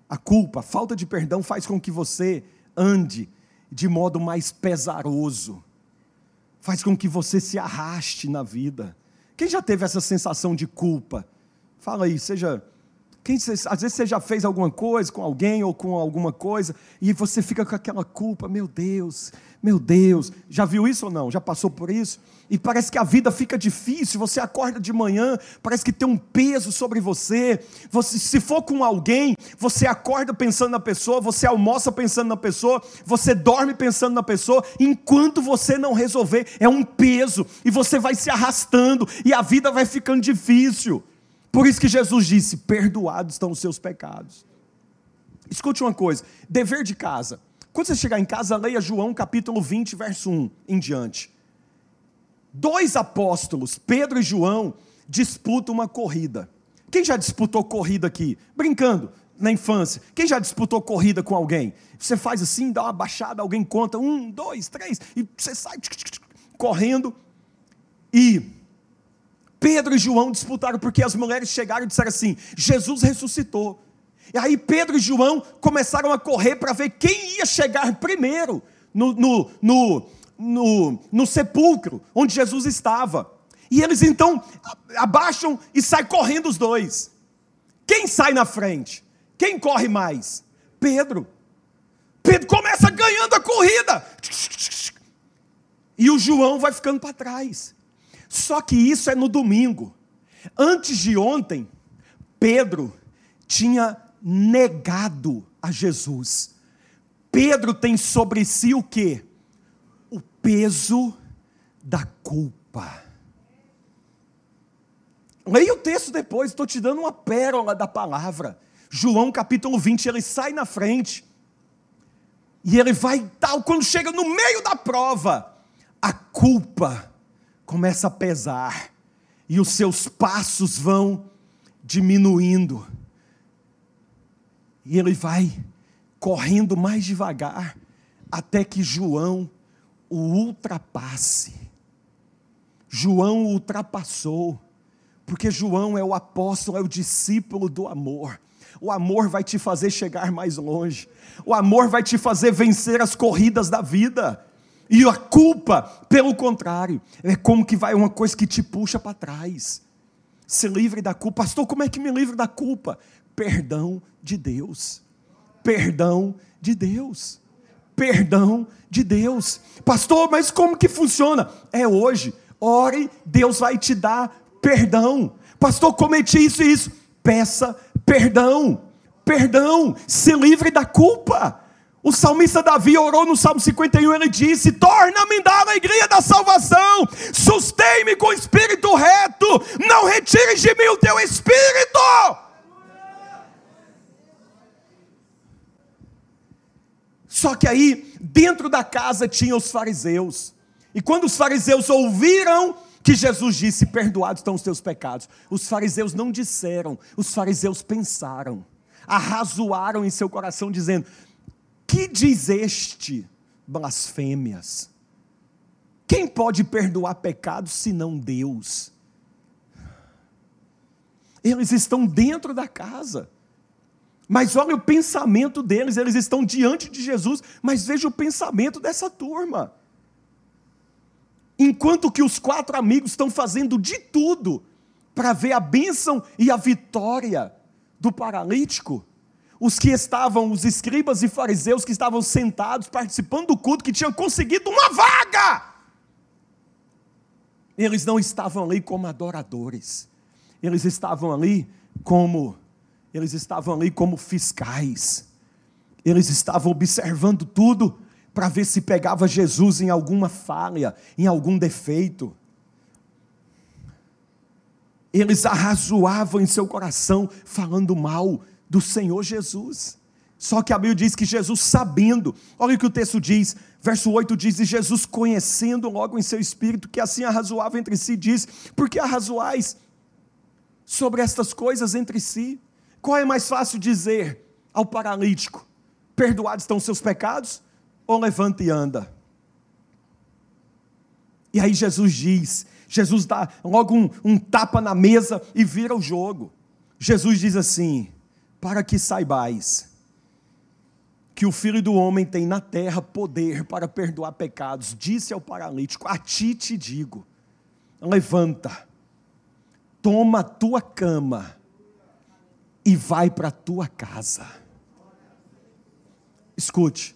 a culpa, a falta de perdão faz com que você ande de modo mais pesaroso, faz com que você se arraste na vida. Quem já teve essa sensação de culpa? Fala aí, seja. Quem, às vezes você já fez alguma coisa com alguém ou com alguma coisa e você fica com aquela culpa, meu Deus, meu Deus, já viu isso ou não? Já passou por isso? E parece que a vida fica difícil, você acorda de manhã, parece que tem um peso sobre você. você. Se for com alguém, você acorda pensando na pessoa, você almoça pensando na pessoa, você dorme pensando na pessoa, enquanto você não resolver, é um peso, e você vai se arrastando, e a vida vai ficando difícil. Por isso que Jesus disse: perdoados estão os seus pecados. Escute uma coisa: dever de casa. Quando você chegar em casa, leia João capítulo 20, verso 1 em diante. Dois apóstolos, Pedro e João, disputam uma corrida. Quem já disputou corrida aqui? Brincando, na infância. Quem já disputou corrida com alguém? Você faz assim, dá uma baixada, alguém conta um, dois, três, e você sai correndo. E Pedro e João disputaram porque as mulheres chegaram e disseram assim: Jesus ressuscitou. E aí Pedro e João começaram a correr para ver quem ia chegar primeiro no, no, no, no, no sepulcro onde Jesus estava. E eles então abaixam e saem correndo os dois. Quem sai na frente? Quem corre mais? Pedro. Pedro começa ganhando a corrida. E o João vai ficando para trás. Só que isso é no domingo. Antes de ontem, Pedro tinha negado a Jesus. Pedro tem sobre si o que? O peso da culpa. Leia o texto depois, estou te dando uma pérola da palavra. João capítulo 20, ele sai na frente. E ele vai tal, quando chega no meio da prova, a culpa começa a pesar. E os seus passos vão diminuindo e ele vai correndo mais devagar até que João o ultrapasse. João o ultrapassou, porque João é o apóstolo, é o discípulo do amor. O amor vai te fazer chegar mais longe. O amor vai te fazer vencer as corridas da vida. E a culpa, pelo contrário, é como que vai uma coisa que te puxa para trás. Se livre da culpa. Pastor, como é que me livre da culpa? Perdão de Deus. Perdão de Deus. Perdão de Deus. Pastor, mas como que funciona? É hoje. Ore, Deus vai te dar perdão. Pastor, cometi isso e isso. Peça perdão. Perdão. Se livre da culpa. O salmista Davi orou no Salmo 51, ele disse: Torna-me da alegria da salvação, sustém-me com o espírito reto, não retires de mim o teu espírito. Só que aí, dentro da casa tinha os fariseus. E quando os fariseus ouviram que Jesus disse: Perdoados estão os teus pecados. Os fariseus não disseram, os fariseus pensaram, arrazoaram em seu coração, dizendo: Que diz este? Blasfêmias. Quem pode perdoar pecados senão Deus? Eles estão dentro da casa. Mas olha o pensamento deles, eles estão diante de Jesus, mas veja o pensamento dessa turma. Enquanto que os quatro amigos estão fazendo de tudo para ver a bênção e a vitória do paralítico, os que estavam, os escribas e fariseus que estavam sentados participando do culto, que tinham conseguido uma vaga, eles não estavam ali como adoradores, eles estavam ali como eles estavam ali como fiscais. Eles estavam observando tudo para ver se pegava Jesus em alguma falha, em algum defeito. Eles arrazoavam em seu coração, falando mal do Senhor Jesus. Só que a Bíblia diz que Jesus, sabendo, olha o que o texto diz, verso 8 diz: E Jesus, conhecendo logo em seu espírito que assim arrazoava entre si, diz: Por que arrazoais sobre estas coisas entre si? Qual é mais fácil dizer ao paralítico: perdoados estão os seus pecados? Ou levanta e anda? E aí Jesus diz: Jesus dá logo um, um tapa na mesa e vira o jogo. Jesus diz assim: para que saibais que o Filho do Homem tem na terra poder para perdoar pecados, disse ao paralítico: A ti te digo, levanta, toma a tua cama e vai para a tua casa. Escute,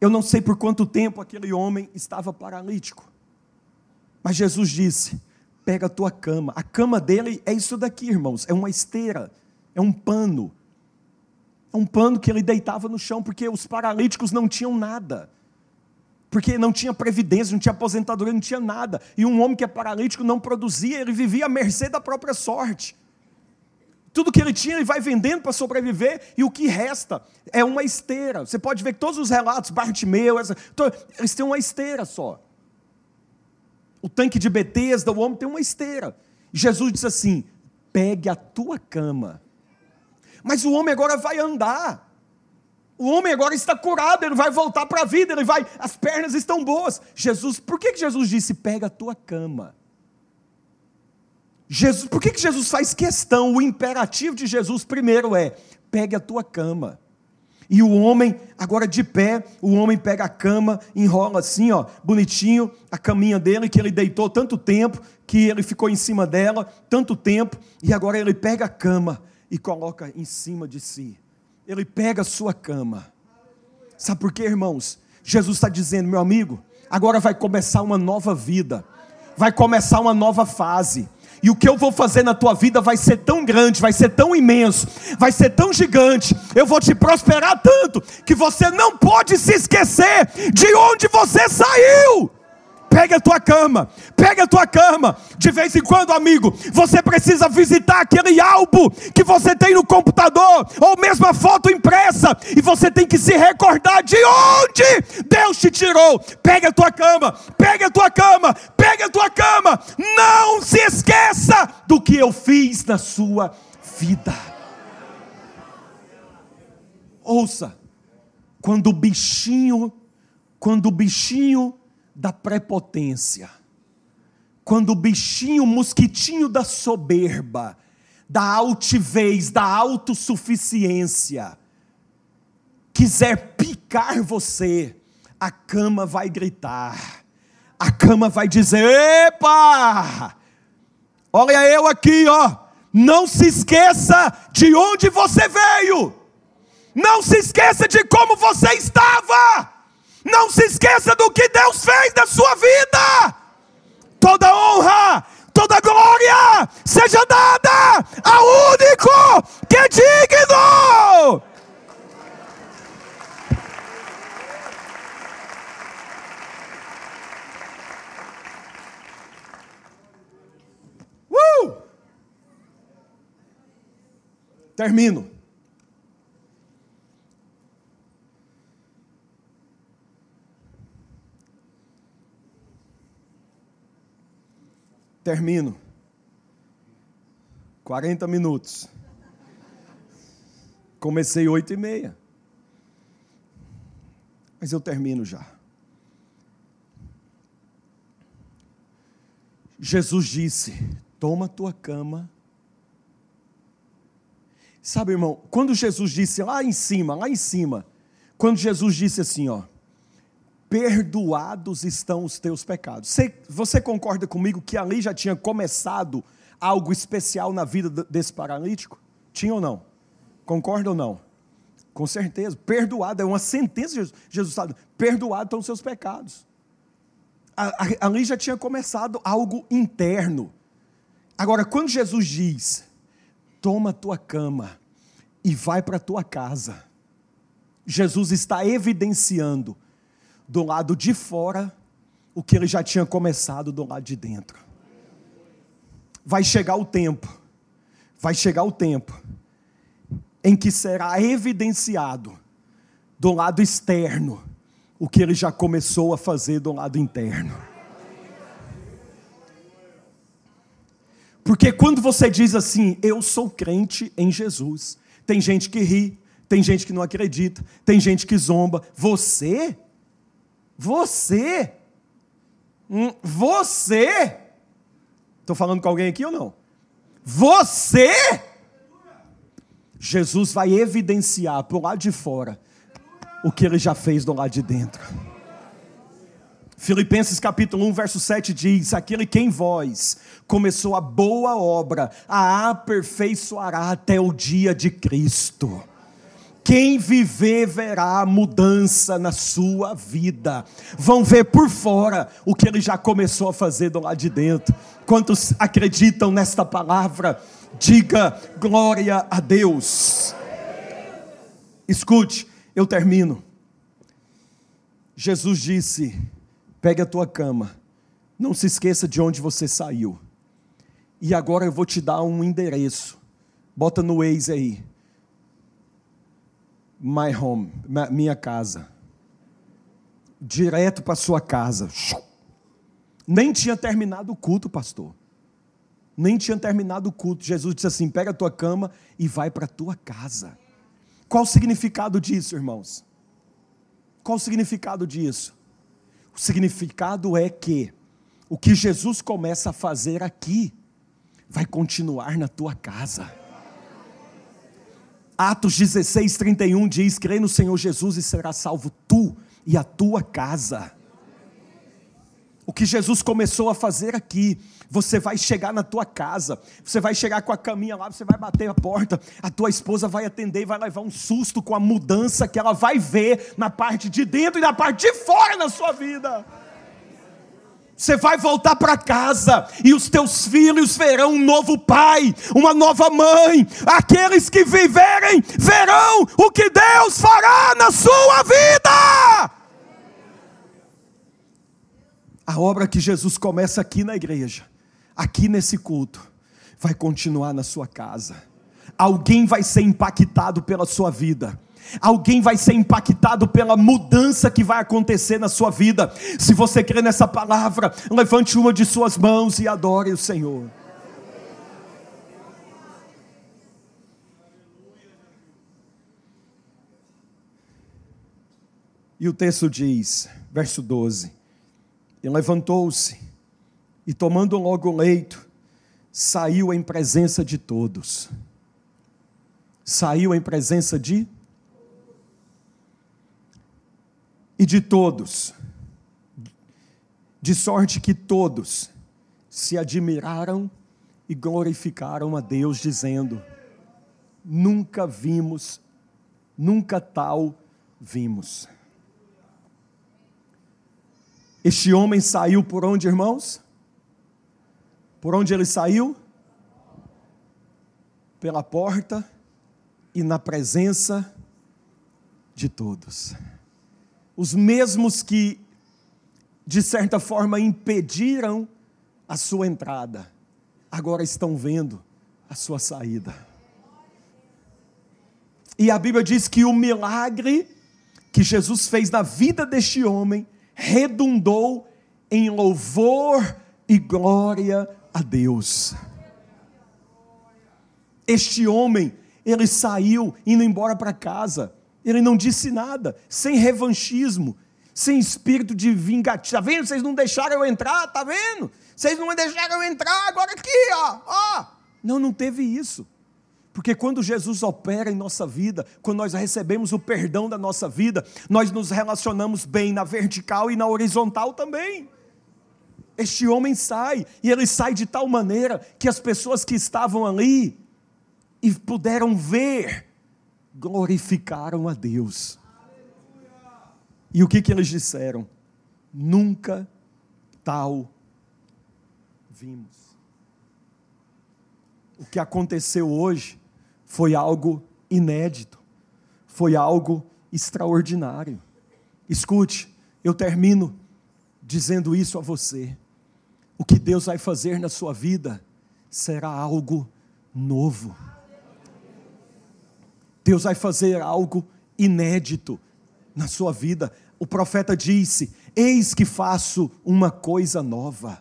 eu não sei por quanto tempo aquele homem estava paralítico, mas Jesus disse: pega a tua cama. A cama dele é isso daqui, irmãos, é uma esteira, é um pano. É um pano que ele deitava no chão, porque os paralíticos não tinham nada. Porque não tinha previdência, não tinha aposentadoria, não tinha nada. E um homem que é paralítico não produzia, ele vivia à mercê da própria sorte. Tudo que ele tinha, ele vai vendendo para sobreviver, e o que resta é uma esteira. Você pode ver que todos os relatos, Bartimeu, essa, eles têm uma esteira só. O tanque de Betesda, o homem tem uma esteira. Jesus disse assim: pegue a tua cama. Mas o homem agora vai andar. O homem agora está curado, ele vai voltar para a vida, ele vai, as pernas estão boas. Jesus, por que Jesus disse: pega a tua cama? Jesus, por que, que Jesus faz questão? O imperativo de Jesus primeiro é: pegue a tua cama. E o homem, agora de pé, o homem pega a cama, enrola assim, ó, bonitinho, a caminha dele, que ele deitou tanto tempo, que ele ficou em cima dela tanto tempo, e agora ele pega a cama e coloca em cima de si. Ele pega a sua cama. Sabe por quê, irmãos? Jesus está dizendo, meu amigo, agora vai começar uma nova vida, vai começar uma nova fase. E o que eu vou fazer na tua vida vai ser tão grande, vai ser tão imenso, vai ser tão gigante. Eu vou te prosperar tanto que você não pode se esquecer de onde você saiu. Pega a tua cama, pega a tua cama. De vez em quando, amigo, você precisa visitar aquele álbum que você tem no computador, ou mesmo a foto impressa, e você tem que se recordar de onde Deus te tirou. Pega a tua cama, pega a tua cama, pega a tua cama. Não se esqueça do que eu fiz na sua vida. Ouça, quando o bichinho, quando o bichinho da prepotência, quando o bichinho, o mosquitinho da soberba, da altivez, da autossuficiência, quiser picar você, a cama vai gritar, a cama vai dizer: Epa! Olha eu aqui, ó. Não se esqueça de onde você veio. Não se esqueça de como você estava. Não se esqueça do que Deus fez na sua vida. Toda honra, toda glória seja dada ao único que é digno. Uh! Termino. Termino. 40 minutos. Comecei oito e meia. Mas eu termino já. Jesus disse: Toma tua cama. Sabe, irmão, quando Jesus disse lá em cima, lá em cima, quando Jesus disse assim, ó, perdoados estão os teus pecados. Você, você concorda comigo que ali já tinha começado algo especial na vida desse paralítico? Tinha ou não? Concorda ou não? Com certeza. Perdoado, é uma sentença. Jesus, Jesus sabe, perdoado estão os seus pecados. Ali já tinha começado algo interno. Agora, quando Jesus diz, toma a tua cama e vai para a tua casa, Jesus está evidenciando do lado de fora o que ele já tinha começado do lado de dentro. Vai chegar o tempo, vai chegar o tempo em que será evidenciado do lado externo o que ele já começou a fazer do lado interno. Porque quando você diz assim, eu sou crente em Jesus, tem gente que ri, tem gente que não acredita, tem gente que zomba. Você você, hum, você, estou falando com alguém aqui ou não? Você, Jesus vai evidenciar o lado de fora o que ele já fez do lado de dentro. Filipenses capítulo 1, verso 7 diz: Aquele que em vós começou a boa obra, a aperfeiçoará até o dia de Cristo. Quem viver verá mudança na sua vida. Vão ver por fora o que ele já começou a fazer do lado de dentro. Quantos acreditam nesta palavra? Diga glória a Deus. Escute, eu termino. Jesus disse: pegue a tua cama, não se esqueça de onde você saiu. E agora eu vou te dar um endereço. Bota no Waze aí my home, minha casa. Direto para sua casa. Nem tinha terminado o culto, pastor. Nem tinha terminado o culto. Jesus disse assim: pega a tua cama e vai para a tua casa. Qual o significado disso, irmãos? Qual o significado disso? O significado é que o que Jesus começa a fazer aqui vai continuar na tua casa. Atos 16, 31 diz: crê no Senhor Jesus e será salvo tu e a tua casa. O que Jesus começou a fazer aqui, você vai chegar na tua casa, você vai chegar com a caminha lá, você vai bater a porta, a tua esposa vai atender e vai levar um susto com a mudança que ela vai ver na parte de dentro e na parte de fora na sua vida. Você vai voltar para casa e os teus filhos verão um novo pai, uma nova mãe. Aqueles que viverem verão o que Deus fará na sua vida. A obra que Jesus começa aqui na igreja, aqui nesse culto, vai continuar na sua casa. Alguém vai ser impactado pela sua vida Alguém vai ser impactado pela mudança que vai acontecer na sua vida. Se você crê nessa palavra, levante uma de suas mãos e adore o Senhor. E o texto diz, verso 12: E levantou-se, e tomando logo o leito, saiu em presença de todos. Saiu em presença de e de todos, de sorte que todos se admiraram e glorificaram a Deus, dizendo: Nunca vimos, nunca tal vimos. Este homem saiu por onde, irmãos? Por onde ele saiu? Pela porta e na presença de todos os mesmos que, de certa forma, impediram a sua entrada, agora estão vendo a sua saída. E a Bíblia diz que o milagre que Jesus fez na vida deste homem redundou em louvor e glória a Deus. Este homem, ele saiu indo embora para casa. Ele não disse nada, sem revanchismo, sem espírito de vingativo. Tá vendo? Vocês não deixaram eu entrar, tá vendo? Vocês não deixaram eu entrar, agora aqui, ó, ó. Não, não teve isso. Porque quando Jesus opera em nossa vida, quando nós recebemos o perdão da nossa vida, nós nos relacionamos bem na vertical e na horizontal também. Este homem sai, e ele sai de tal maneira que as pessoas que estavam ali e puderam ver, glorificaram a Deus. E o que, que eles disseram? Nunca tal vimos. O que aconteceu hoje foi algo inédito, foi algo extraordinário. Escute, eu termino dizendo isso a você. O que Deus vai fazer na sua vida será algo novo. Deus vai fazer algo inédito na sua vida. O profeta disse: Eis que faço uma coisa nova.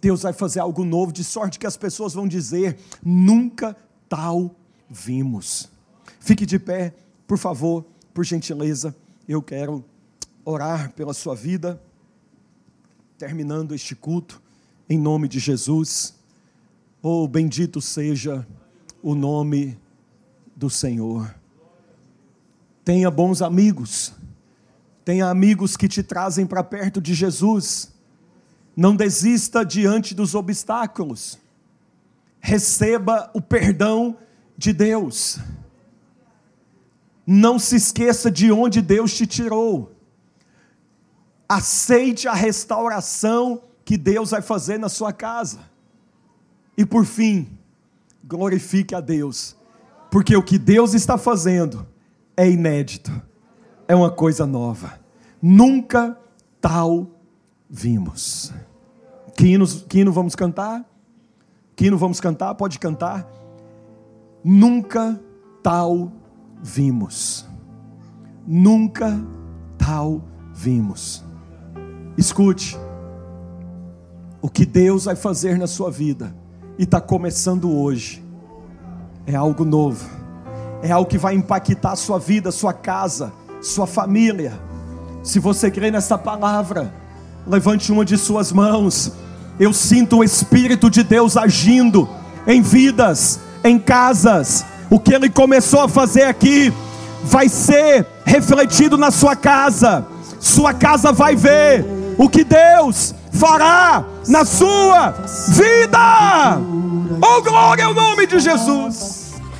Deus vai fazer algo novo, de sorte que as pessoas vão dizer: Nunca tal vimos. Fique de pé, por favor, por gentileza. Eu quero orar pela sua vida, terminando este culto, em nome de Jesus. Oh, bendito seja o nome do Senhor. Tenha bons amigos, tenha amigos que te trazem para perto de Jesus. Não desista diante dos obstáculos. Receba o perdão de Deus. Não se esqueça de onde Deus te tirou. Aceite a restauração que Deus vai fazer na sua casa. E por fim, glorifique a Deus, porque o que Deus está fazendo é inédito, é uma coisa nova. Nunca tal vimos. Que hino, que hino vamos cantar? Que hino vamos cantar? Pode cantar. Nunca tal vimos. Nunca tal vimos. Escute, o que Deus vai fazer na sua vida, e está começando hoje, é algo novo, é algo que vai impactar a sua vida, sua casa, sua família. Se você crê nessa palavra, levante uma de suas mãos. Eu sinto o Espírito de Deus agindo em vidas em casas. O que ele começou a fazer aqui vai ser refletido na sua casa. Sua casa vai ver o que Deus fará na sua vida. Oh, glória ao nome de Jesus.